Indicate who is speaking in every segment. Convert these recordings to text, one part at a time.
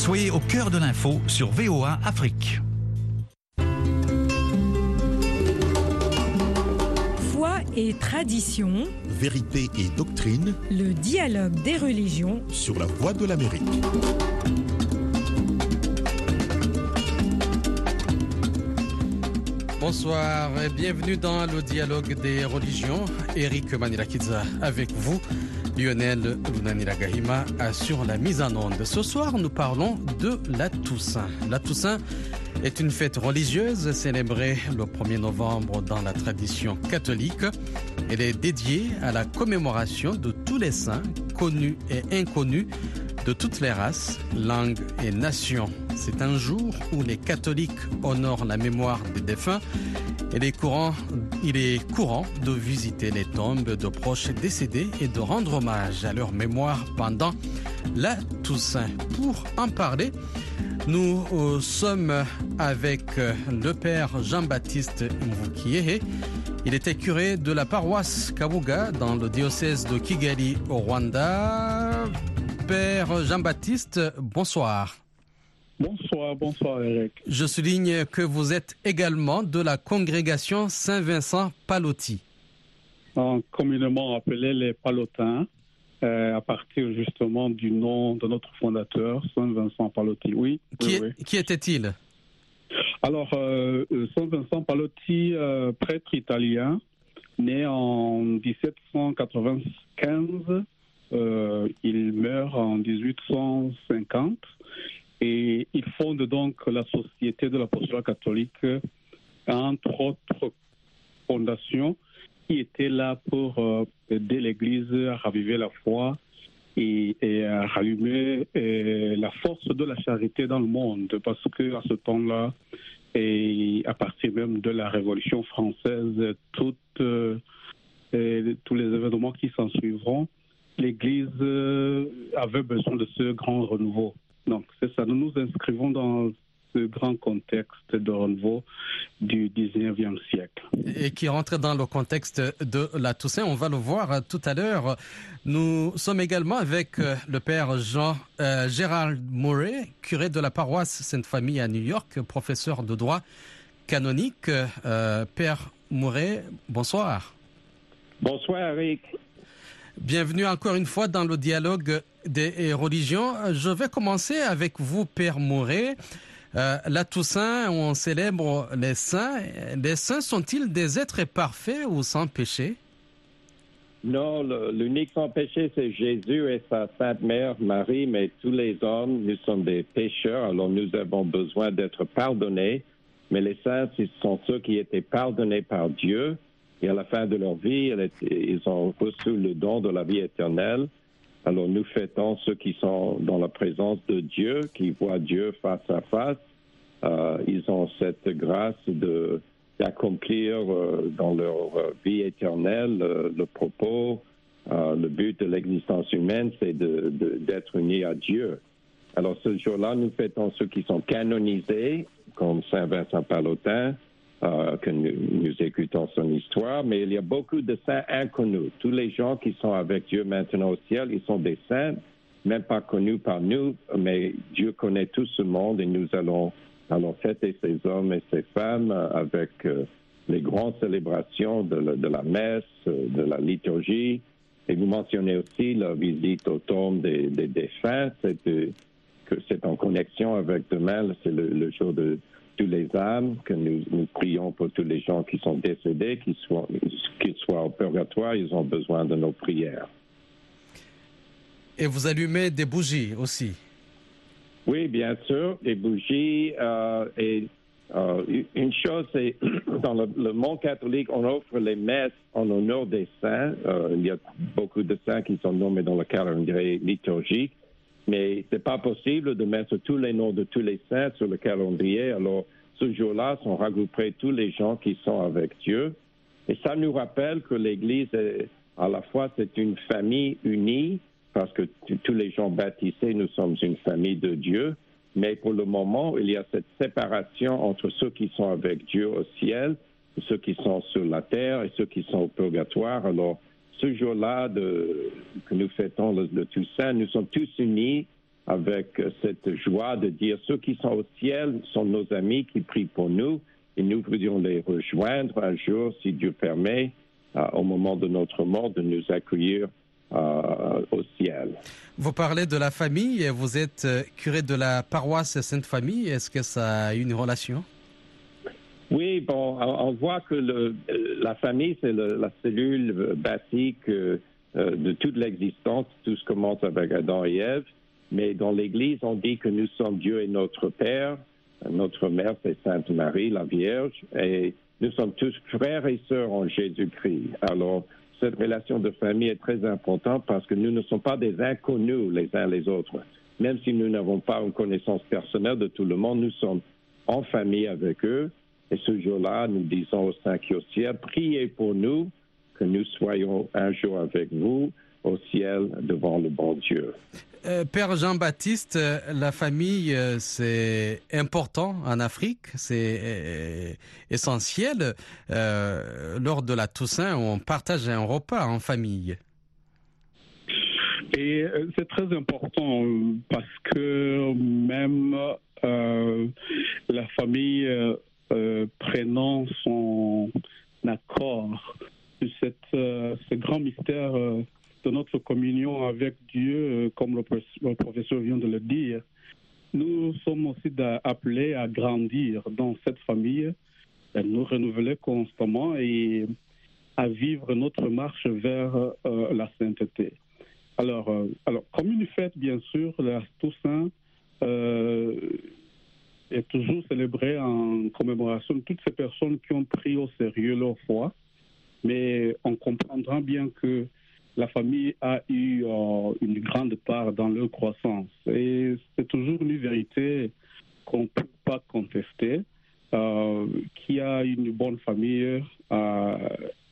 Speaker 1: Soyez au cœur de l'info sur VOA Afrique.
Speaker 2: Foi et tradition,
Speaker 3: Vérité et doctrine
Speaker 2: le dialogue des religions
Speaker 3: sur la voie de l'Amérique.
Speaker 4: Bonsoir et bienvenue dans le dialogue des religions. Eric Manirakidza avec vous. Lionel Lunaniragahima assure la mise en onde. Ce soir, nous parlons de la Toussaint. La Toussaint est une fête religieuse célébrée le 1er novembre dans la tradition catholique. Elle est dédiée à la commémoration de tous les saints, connus et inconnus, de toutes les races, langues et nations. C'est un jour où les catholiques honorent la mémoire des défunts il est courant de visiter les tombes de proches décédés et de rendre hommage à leur mémoire pendant la Toussaint. Pour en parler, nous euh, sommes avec euh, le père Jean-Baptiste Mvukiehe. Il était curé de la paroisse Kabuga dans le diocèse de Kigali au Rwanda. Père Jean-Baptiste, bonsoir.
Speaker 5: Bonsoir, bonsoir Eric.
Speaker 4: Je souligne que vous êtes également de la congrégation Saint-Vincent Palotti.
Speaker 5: En communément appelé les Palotins, euh, à partir justement du nom de notre fondateur, Saint-Vincent Palotti. Oui,
Speaker 4: Qui,
Speaker 5: oui,
Speaker 4: est-
Speaker 5: oui.
Speaker 4: qui était-il?
Speaker 5: Alors, euh, euh, Saint-Vincent Palotti, euh, prêtre italien, né en 1795, euh, il meurt en 1850 et il fonde donc la Société de l'apostolat catholique, entre autres fondations qui étaient là pour euh, aider l'Église à raviver la foi et, à rallumer euh, la force de la charité dans le monde, parce que à ce temps-là, et à partir même de la Révolution française, toutes, tous les événements qui s'en suivront, l'Église euh, avait besoin de ce grand renouveau. Donc, c'est ça. Nous nous inscrivons dans ce grand contexte de renouveau du 19e siècle.
Speaker 4: et qui rentre dans le contexte de la Toussaint. On va le voir euh, tout à l'heure. Nous sommes également avec euh, le père Jean euh, Gérald Murray, curé de la paroisse Sainte-Famille à New York, professeur de droit canonique. Euh, père Murray, bonsoir.
Speaker 6: Bonsoir, Eric.
Speaker 4: Bienvenue encore une fois dans le dialogue des religions. Je vais commencer avec vous, Père Mouret. Euh, la Toussaint, on célèbre les saints. Les saints sont-ils des êtres parfaits ou sans péché?
Speaker 6: Non, l'unique sans péché, c'est Jésus et sa Sainte Mère Marie, mais tous les hommes, nous sommes des pécheurs, alors nous avons besoin d'être pardonnés. Mais les saints, ce sont ceux qui étaient pardonnés par Dieu, et à la fin de leur vie, ils ont reçu le don de la vie éternelle. Alors nous fêtons ceux qui sont dans la présence de Dieu, qui voient Dieu face à face. Euh, ils ont cette grâce de d'accomplir euh, dans leur euh, vie éternelle le propos, le but de l'existence humaine, c'est d'être unis à Dieu. Alors ce jour-là, nous fêtons ceux qui sont canonisés, comme Saint Vincent Palotin, euh, que nous, nous écoutons son histoire, mais il y a beaucoup de saints inconnus. Tous les gens qui sont avec Dieu maintenant au ciel, ils sont des saints, même pas connus par nous, mais Dieu connaît tout ce monde et nous allons, allons fêter ces hommes et ces femmes avec euh, les grandes célébrations de, la- messe, euh, de la liturgie. Et vous mentionnez aussi la visite au tombe des, des défunts, c'est que c'est en connexion avec demain, c'est le, le jour de tous les âmes, que nous, nous prions pour tous les gens qui sont décédés, qu'ils soient, qu'ils soient au purgatoire, ils ont besoin de nos prières.
Speaker 4: Et vous allumez des bougies aussi.
Speaker 6: Oui, bien sûr, des bougies. euh, et euh, une chose, c'est dans le, le monde catholique, on offre les messes en honneur des saints. Euh, il y a beaucoup de saints qui sont nommés dans le calendrier liturgique, mais c'est pas possible de mettre tous les noms de tous les saints sur le calendrier. Alors, ce jour-là, sont regroupés tous les gens qui sont avec Dieu. Et ça nous rappelle que l'Église, à la fois, c'est une famille unie, parce que tous les gens baptisés, nous sommes une famille de Dieu. Mais pour le moment, il y a cette séparation entre ceux qui sont avec Dieu au ciel, ceux qui sont sur la terre et ceux qui sont au purgatoire. Alors, ce jour-là que nous fêtons le, le Toussaint, nous sommes tous unis avec cette joie de dire ceux qui sont au ciel sont nos amis qui prient pour nous et nous voudrions les rejoindre un jour, si Dieu permet, euh, au moment de notre mort, de nous accueillir euh, au ciel.
Speaker 4: Vous parlez de la famille, vous êtes euh, curé de la paroisse Sainte-Famille, est-ce que ça a une relation?
Speaker 6: Oui, bon, on voit que le, la famille, c'est la cellule basique de toute l'existence, tout ce commence avec Adam et Ève, mais dans l'Église, on dit que nous sommes Dieu et notre Père, notre mère, c'est Sainte Marie, la Vierge, et nous sommes tous frères et sœurs en Jésus-Christ. Alors, cette relation de famille est très importante parce que nous ne sommes pas des inconnus les uns les autres. Même si nous n'avons pas une connaissance personnelle de tout le monde, nous sommes en famille avec eux. Et ce jour-là, nous disons au Saint qui au ciel, priez pour nous, que nous soyons un jour avec vous au ciel devant le bon Dieu.
Speaker 4: Euh, Père Jean-Baptiste, euh, la famille, euh, c'est important en Afrique, c'est essentiel. lors de la Toussaint, on partage un repas en famille.
Speaker 5: Et c'est très important parce que même la famille prenant son accord sur cette, ce grand mystère de notre communion avec Dieu, euh, comme le, professeur vient de le dire, nous sommes aussi appelés à grandir dans cette famille, à nous renouveler constamment et à vivre notre marche vers euh, la sainteté. Alors, euh, alors, comme une fête, bien sûr, la Toussaint est toujours célébrée en commémoration de toutes ces personnes qui ont pris au sérieux leur foi, mais on comprendra bien que la famille a eu euh, une grande part dans leur croissance. Et c'est toujours une vérité qu'on ne peut pas contester. Euh, qui a une bonne famille, a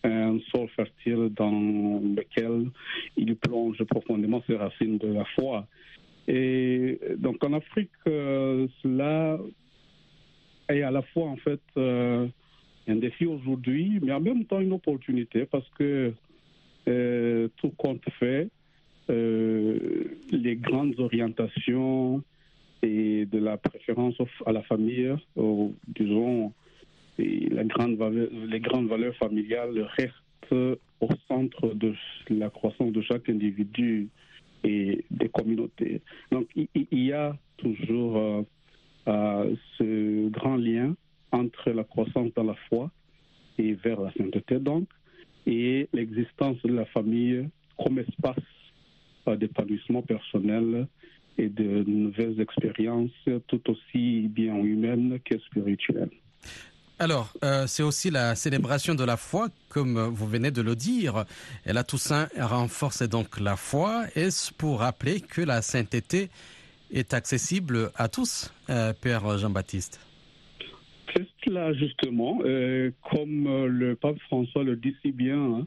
Speaker 5: un sol fertile dans lequel il plonge profondément ses racines de la foi. Et donc en Afrique, euh, cela est à la fois en fait un défi aujourd'hui, mais en même temps une opportunité parce que euh, tout compte fait, euh, les grandes orientations et de la préférence à la famille, disons, la grande les grandes valeurs familiales restent au centre de la croissance de chaque individu et des communautés. Donc il, y a toujours euh, ce grand lien entre la croissance dans la foi et vers la sainteté. Donc, et l'existence de la famille comme espace d'épanouissement personnel et de nouvelles expériences tout aussi bien humaines que spirituelles.
Speaker 4: Alors, euh, c'est aussi la célébration de la foi, comme vous venez de le dire. Et la Toussaint renforce donc la foi. Est-ce pour rappeler que la sainteté est accessible à tous, euh, Père Jean-Baptiste
Speaker 5: c'est là justement, euh, comme euh, le pape François le dit si bien,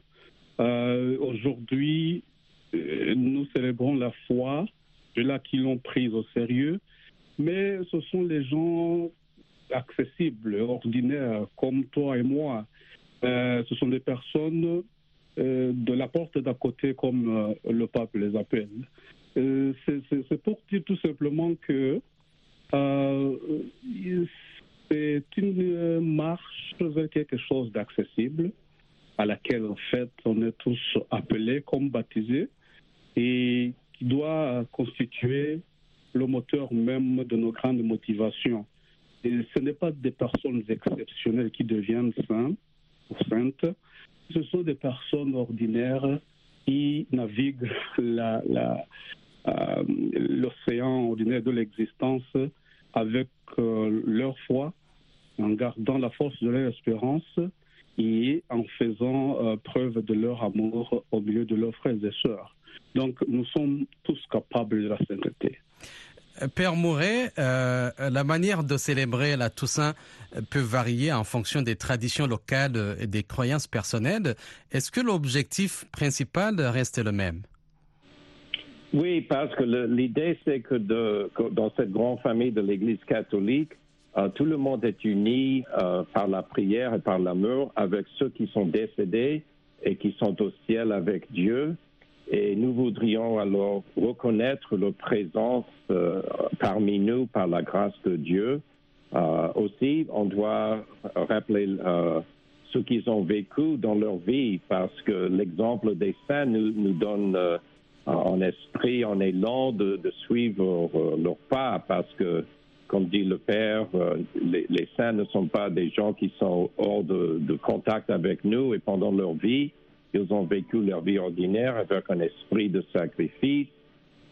Speaker 5: hein, aujourd'hui, nous célébrons la foi de là qui l'ont prise au sérieux, mais ce sont les gens accessibles, ordinaires, comme toi et moi. ce sont des personnes de la porte d'à côté, comme le pape les appelle. C'est pour dire tout simplement que c'est une marche vers quelque chose d'accessible à laquelle en fait on est tous appelés comme baptisés et qui doit constituer le moteur même de nos grandes motivations. Et ce n'est pas des personnes exceptionnelles qui deviennent saintes ou saintes, ce sont des personnes ordinaires qui naviguent euh, l'océan ordinaire de l'existence avec euh, leur foi en gardant la force de leur espérance et en faisant euh, preuve de leur amour au milieu de leurs frères et sœurs. Donc nous sommes tous capables de la sainteté.
Speaker 4: Père Mouret, euh, la manière de célébrer la Toussaint peut varier en fonction des traditions locales et des croyances personnelles. Est-ce que l'objectif principal reste le même?
Speaker 6: Oui, parce que l'idée, c'est que, dans cette grande famille de l'Église catholique, euh, tout le monde est uni euh, par la prière et par l'amour avec ceux qui sont décédés et qui sont au ciel avec Dieu. Et nous voudrions alors reconnaître leur présence euh, parmi nous par la grâce de Dieu. Aussi, on doit rappeler ce qu'ils ont vécu dans leur vie parce que l'exemple des saints nous, donne en esprit, en élan de, de suivre euh, leur pas parce que, comme dit le Père, euh, les, les saints ne sont pas des gens qui sont hors de, de contact avec nous et pendant leur vie, ils ont vécu leur vie ordinaire avec un esprit de sacrifice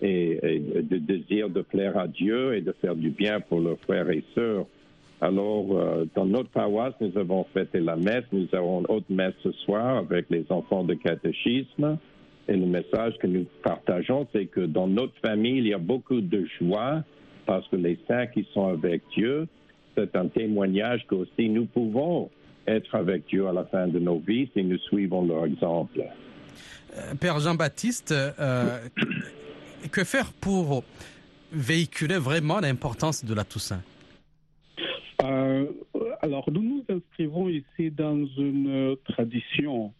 Speaker 6: et, et de désir de plaire à Dieu et de faire du bien pour leurs frères et sœurs. Alors, euh, dans notre paroisse, nous avons fêté la messe. Nous avons une autre messe ce soir avec les enfants de catéchisme. Et le message que nous partageons, c'est que dans notre famille, il y a beaucoup de joie parce que les saints qui sont avec Dieu, c'est un témoignage que aussi nous pouvons être avec Dieu à la fin de nos vies si nous suivons leur exemple.
Speaker 4: Euh, Père Jean-Baptiste, euh, que faire pour véhiculer vraiment l'importance de la Toussaint?
Speaker 5: Euh, alors, nous nous inscrivons ici dans une tradition.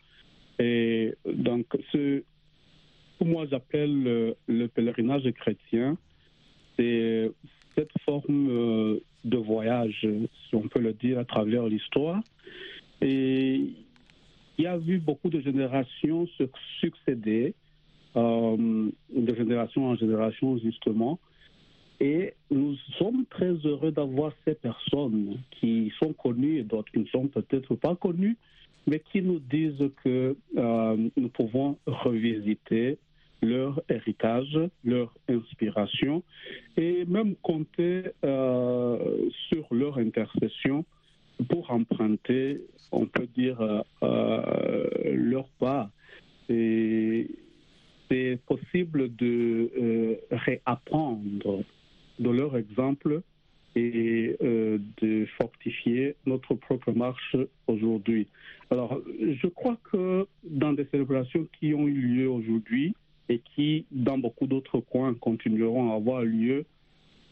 Speaker 5: Et donc, ce que moi j'appelle le, le pèlerinage chrétien, c'est cette forme euh, de voyage, si on peut le dire, à travers l'histoire. Et il y a vu beaucoup de générations se succéder, euh, de génération en génération, justement. Et nous sommes très heureux d'avoir ces personnes qui sont connues et d'autres qui ne sont peut-être pas connues, mais qui nous disent que euh, nous pouvons revisiter leur héritage, leur inspiration et même compter euh, sur leur intercession pour emprunter, on peut dire, euh, euh, leur pas. C'est possible de réapprendre de leur exemple et de fortifier notre propre marche aujourd'hui. Alors, je crois que dans des célébrations qui ont eu lieu aujourd'hui et qui, dans beaucoup d'autres coins, continueront à avoir lieu,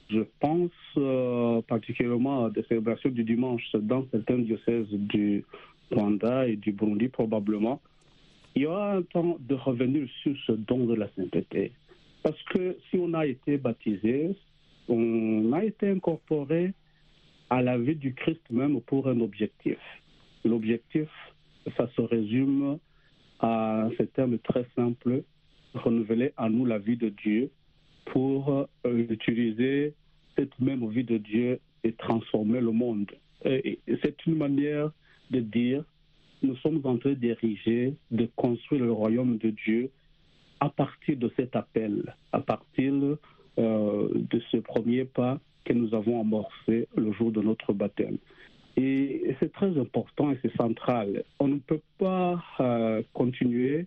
Speaker 5: je pense euh, particulièrement à des célébrations du dimanche dans certains diocèses du Rwanda et du Burundi probablement, il y aura un temps de revenir sur ce don de la sainteté. Parce que si on a été baptisé, on a été incorporé à la vie du Christ même pour un objectif. L'objectif, ça se résume à ce terme très simple, renouveler en nous la vie de Dieu pour euh, utiliser cette même vie de Dieu et transformer le monde. C'est une manière de dire, nous sommes en train d'ériger, de construire le royaume de Dieu à partir de cet appel, à partir euh, de ce premier pas que nous avons amorcé le jour de notre baptême. Et c'est très important et c'est central. On ne peut pas euh, continuer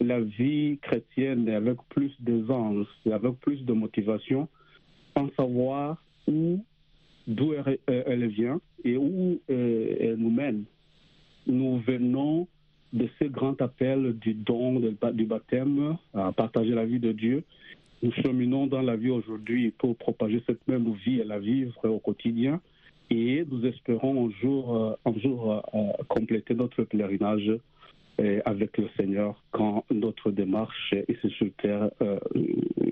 Speaker 5: la vie chrétienne avec plus d'aisance, avec plus de motivation, sans savoir où, d'où elle, elle, vient et où euh, elle nous mène. Nous venons de ce grand appel du don du baptême à partager la vie de Dieu. Nous cheminons dans la vie aujourd'hui pour propager cette même vie et la vivre au quotidien. Et nous espérons un jour, un jour euh, compléter notre pèlerinage avec le Seigneur quand notre démarche ici sur terre euh,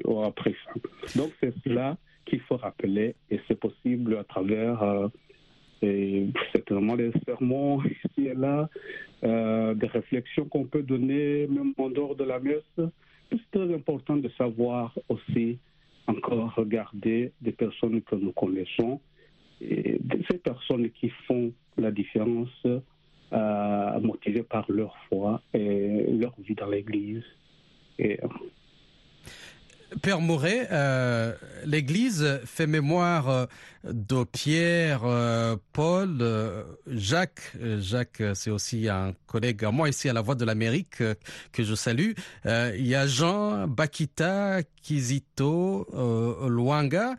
Speaker 5: aura pris fin. Donc c'est cela qu'il faut rappeler et c'est possible à travers euh, et certainement des sermons ici et là, euh, des réflexions qu'on peut donner même en dehors de la messe. C'est très important de savoir aussi encore regarder des personnes que nous connaissons et ces personnes qui font la différence euh, motivés par leur foi et leur vie dans l'Église.
Speaker 4: Père Mouret, euh, l'Église fait mémoire de Pierre, euh, Paul, euh, Jacques. Jacques, c'est aussi un collègue à moi ici à la Voix de l'Amérique que je salue. il y a Jean, Bakita, Kizito, Luanga,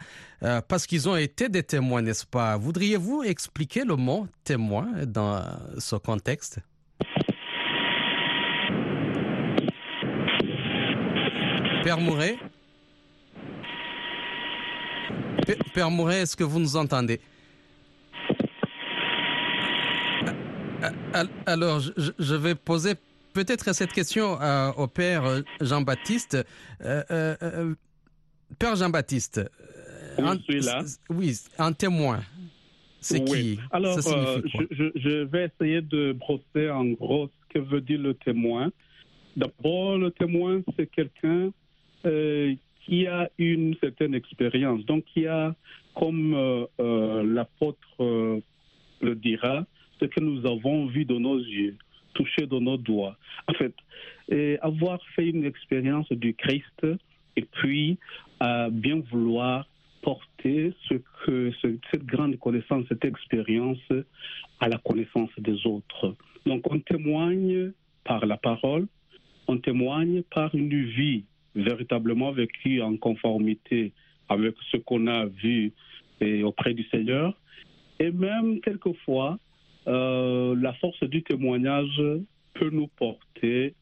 Speaker 4: parce qu'ils ont été des témoins, n'est-ce pas? Voudriez-vous expliquer le mot témoin dans ce contexte? Père Mouret Père Mouret, est-ce que vous nous entendez? Alors, je vais poser peut-être cette question euh, au Père Jean-Baptiste. Père Jean-Baptiste,
Speaker 5: oui, là.
Speaker 4: oui, un témoin. C'est qui?
Speaker 5: Alors, je, je, vais essayer de brosser en gros ce que veut dire le témoin. D'abord, le témoin, c'est quelqu'un qui a une certaine expérience, donc qui a, comme euh, euh, l'apôtre euh, le dira, ce que nous avons vu de nos yeux, touché de nos doigts. En fait, avoir fait une expérience du Christ et puis bien vouloir porter ce que cette grande connaissance, cette expérience à la connaissance des autres. Donc on témoigne par la parole, on témoigne par une vie véritablement vécu en conformité avec ce qu'on a vu auprès du Seigneur. Et même quelquefois, euh, la force du témoignage peut nous porter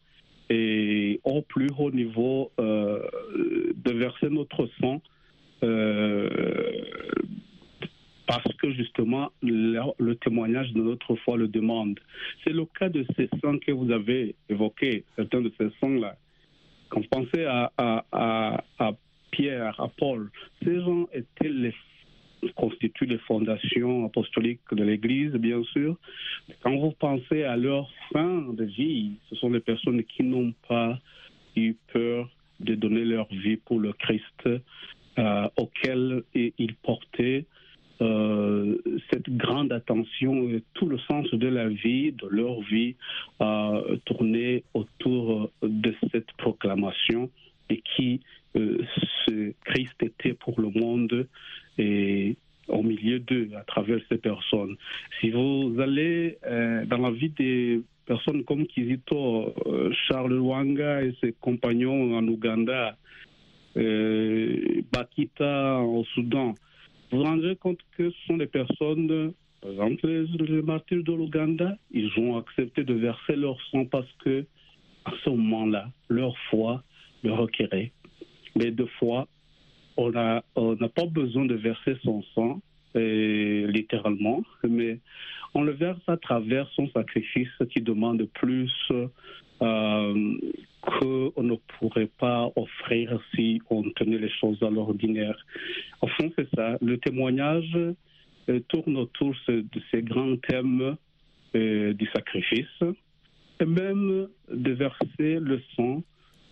Speaker 5: et au plus haut niveau euh, de verser notre sang euh, parce que justement le, le, témoignage de notre foi le demande. C'est le cas de ces sangs que vous avez évoqués, certains de ces sangs-là. Quand vous pensez à, à, Pierre, à Paul, ces gens étaient les constituent les fondations apostoliques de l'Église, bien sûr. Quand vous pensez à leur fin de vie, ce sont des personnes qui n'ont pas eu peur de donner leur vie pour le Christ, euh, auquel ils portaient euh, cette grande attention et tout le sens de la vie, de leur vie, euh, tourné autour de cette proclamation et qui euh, ce Christ était pour le monde et au milieu d'eux, à travers ces personnes. Si vous allez euh, dans la vie des personnes comme Kizito, Charles Wanga et ses compagnons en Ouganda, Bakita au Soudan, vous vous rendrez compte que ce sont des personnes, par exemple les, martyrs de l'Ouganda, ils ont accepté de verser leur sang parce que à ce moment-là, leur foi le requérait. Mais deux fois, on n'a pas besoin de verser son sang, littéralement, mais on le verse à travers son sacrifice qui demande plus euh, qu'on ne pourrait pas offrir si on tenait les choses à l'ordinaire. Au fond, c'est ça. Le témoignage euh, tourne autour de ces grands thèmes euh, du sacrifice et même de verser le sang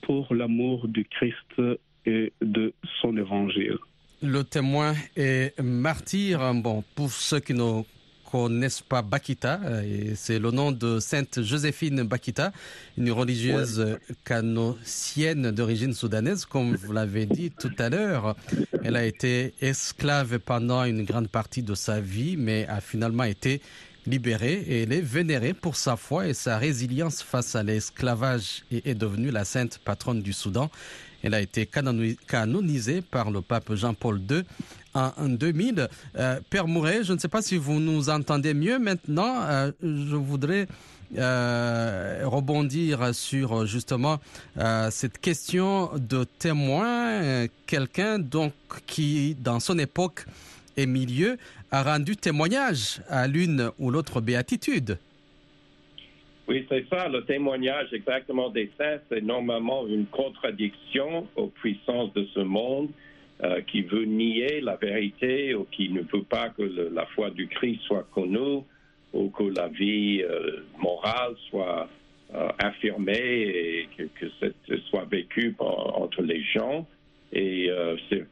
Speaker 5: pour l'amour du Christ et de son évangile.
Speaker 4: Le témoin est martyr. Bon, pour ceux qui connaissent pas Bakita, euh, c'est le nom de Sainte Joséphine Bakita, une religieuse canossienne d'origine soudanaise, comme vous l'avez dit tout à l'heure. Elle a été esclave pendant une grande partie de sa vie, mais a finalement été libérée et elle est vénérée pour sa foi et sa résilience face à l'esclavage et est devenue la sainte patronne du Soudan. Elle a été canonisée par le pape Jean-Paul II en 2000. Euh, Père Mouret, je ne sais pas si vous nous entendez mieux maintenant. Euh, je voudrais euh, rebondir sur justement cette question de témoin, quelqu'un donc qui dans son époque et milieu a rendu témoignage à l'une ou l'autre béatitude.
Speaker 6: Oui, c'est ça, le témoignage exactement des saints, c'est normalement une contradiction aux puissances de ce monde euh, qui veut nier la vérité ou qui ne veut pas que la foi du Christ soit connue ou que la vie euh, morale soit euh, affirmée et que, que soit vécue entre les gens. Et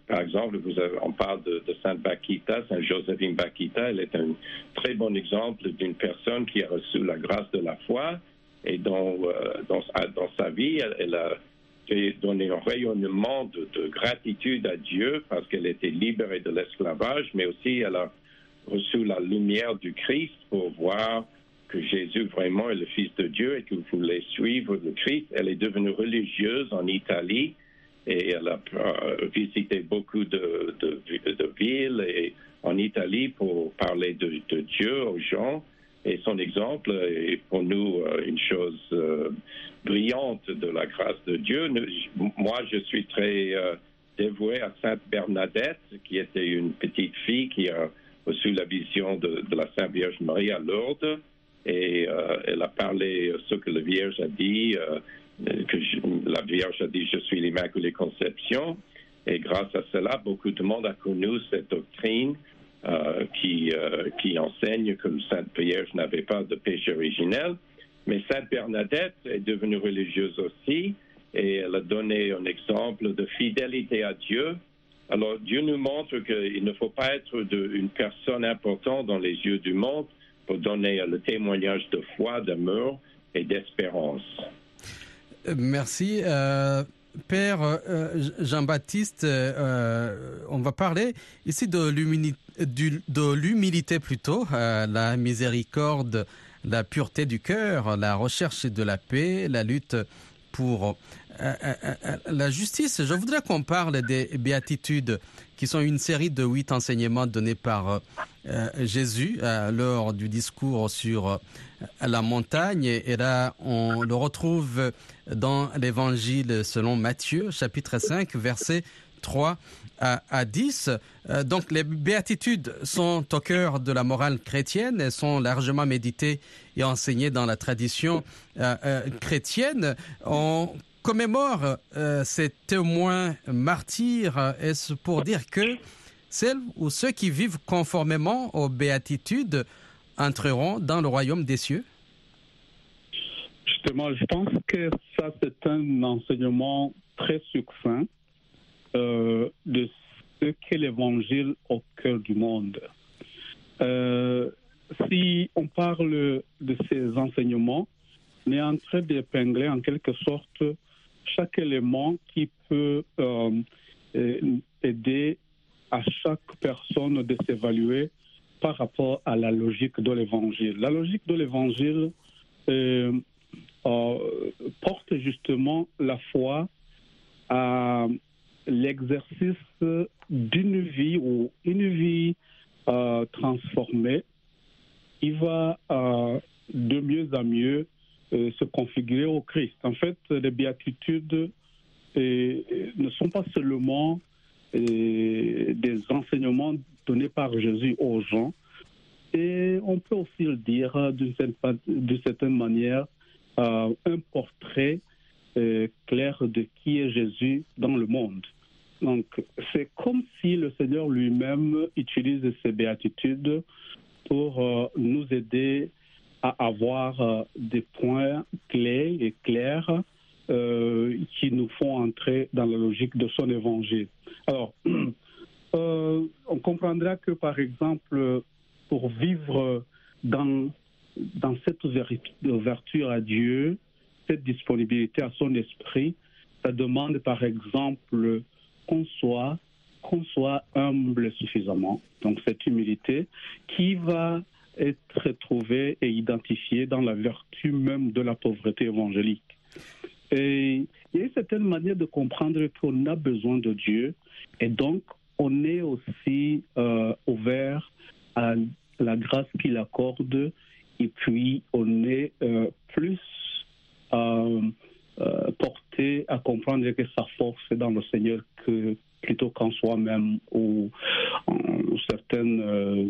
Speaker 6: par exemple, on parle de, Sainte Bakita, Sainte Joséphine Bakita, elle est un très bon exemple d'une personne qui a reçu la grâce de la foi et dont, dans, sa vie, elle a et donné un rayonnement de, gratitude à Dieu parce qu'elle était libérée de l'esclavage, mais aussi elle a reçu la lumière du Christ pour voir que Jésus vraiment est le Fils de Dieu et qu'il voulait suivre le Christ. Elle est devenue religieuse en Italie et elle a euh, visité beaucoup de, villes en Italie pour parler de Dieu aux gens. Et son exemple est pour nous euh, une chose euh, brillante de la grâce de Dieu. Moi, je suis très euh, dévoué à Sainte Bernadette, qui était une petite fille qui a reçu la vision de, la Sainte Vierge Marie à Lourdes. et elle a parlé ce que la Vierge a dit, que la Vierge a dit je suis l'Immaculée Conception. Et grâce à cela, beaucoup de monde a connu cette doctrine qui, qui enseigne que Sainte Vierge n'avait pas de péché originel. Mais Sainte Bernadette est devenue religieuse aussi et elle a donné un exemple de fidélité à Dieu. Alors Dieu nous montre qu'il ne faut pas être une personne importante dans les yeux du monde pour donner le témoignage de foi, d'amour et d'espérance.
Speaker 4: Merci. Euh, Père euh, Jean-Baptiste, euh, on va parler ici de l'humilité plutôt, la miséricorde la pureté du cœur, la recherche de la paix, la lutte pour euh, euh, euh, la justice. Je voudrais qu'on parle des béatitudes, qui sont une série de huit enseignements donnés par Jésus lors du discours sur la montagne. Et là, on le retrouve dans l'évangile selon Matthieu, chapitre 5, verset 3 à, 10. Euh, donc les béatitudes sont au cœur de la morale chrétienne, elles sont largement méditées et enseignées dans la tradition euh, euh, chrétienne. On commémore ces témoins martyrs, est-ce pour dire que celles ou ceux qui vivent conformément aux béatitudes entreront dans le royaume des cieux?
Speaker 5: Justement, je pense que ça, c'est un enseignement très succinct euh, de ce qu'est l'évangile au cœur du monde. Euh, si on parle de ces enseignements, on est en train d'épingler en quelque sorte chaque élément qui peut euh, aider à chaque personne de s'évaluer par rapport à la logique de l'évangile. La logique de l'évangile porte justement la foi à l'exercice d'une vie ou une vie euh, transformée, il va euh, de mieux en mieux euh, se configurer au Christ. En fait, les béatitudes ne sont pas seulement des enseignements donnés par Jésus aux gens, et on peut aussi le dire d'une certaine, manière, un portrait clair de qui est Jésus dans le monde. Donc, c'est comme si le Seigneur lui-même utilise ces béatitudes pour euh, nous aider à avoir euh, des points clés et clairs euh, qui nous font entrer dans la logique de son évangile. Alors, on comprendra que, par exemple, pour vivre dans, dans cette ouverture à Dieu, cette disponibilité à son esprit, ça demande, par exemple, qu'on soit, qu'on soit humble suffisamment. Donc cette humilité qui va être trouvée et identifiée dans la vertu même de la pauvreté évangélique. Et il y a une certaine manière de comprendre qu'on a besoin de Dieu et donc on est aussi euh, ouvert à la grâce qu'il accorde et puis on est euh, plus euh, euh, porté à comprendre que sa force est dans le Seigneur que plutôt qu'en soi-même ou certaines euh,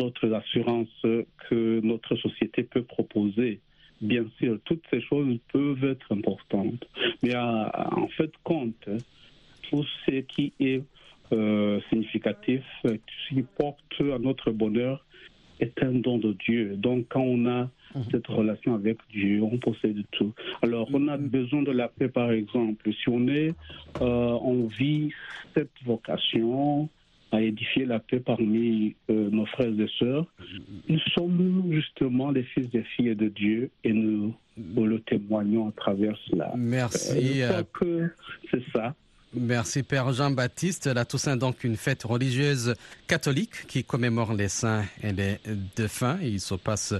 Speaker 5: autres assurances que notre société peut proposer. Bien sûr, toutes ces choses peuvent être importantes, mais en fait, compte tout ce qui est euh, significatif, qui porte à notre bonheur est un don de Dieu. Donc, quand on a. cette relation avec Dieu, on possède tout. Alors, on a mhm. besoin de la paix, par exemple. Si on est, euh, on vit cette vocation à édifier la paix parmi euh, nos frères et sœurs, mhm. nous sommes justement les fils et filles de Dieu et nous, le témoignons à travers cela.
Speaker 4: Merci. Euh,
Speaker 5: c'est ça.
Speaker 4: Merci Père Jean-Baptiste. La Toussaint donc une fête religieuse catholique qui commémore les saints et les défunts. Il se passe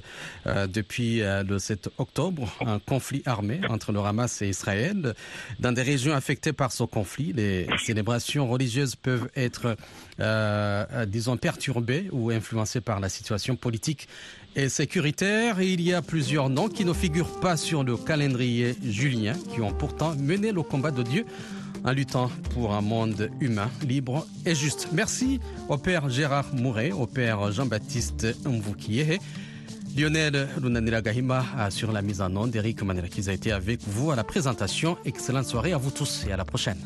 Speaker 4: euh, depuis euh, le 7 octobre un conflit armé entre le Hamas et Israël. Dans des régions affectées par ce conflit, les célébrations religieuses peuvent être, euh, disons, perturbées ou influencées par la situation politique et sécuritaire. il y a plusieurs noms qui ne figurent pas sur le calendrier julien, qui ont pourtant mené le combat de Dieu en luttant pour un monde humain, libre et juste. Merci au Père Gérard Mouret, au Père Jean-Baptiste Mvoukié. Lionel Lunanira Gahima sur la mise en onde. Eric qui a été avec vous à la présentation. Excellente soirée à vous tous et à la prochaine.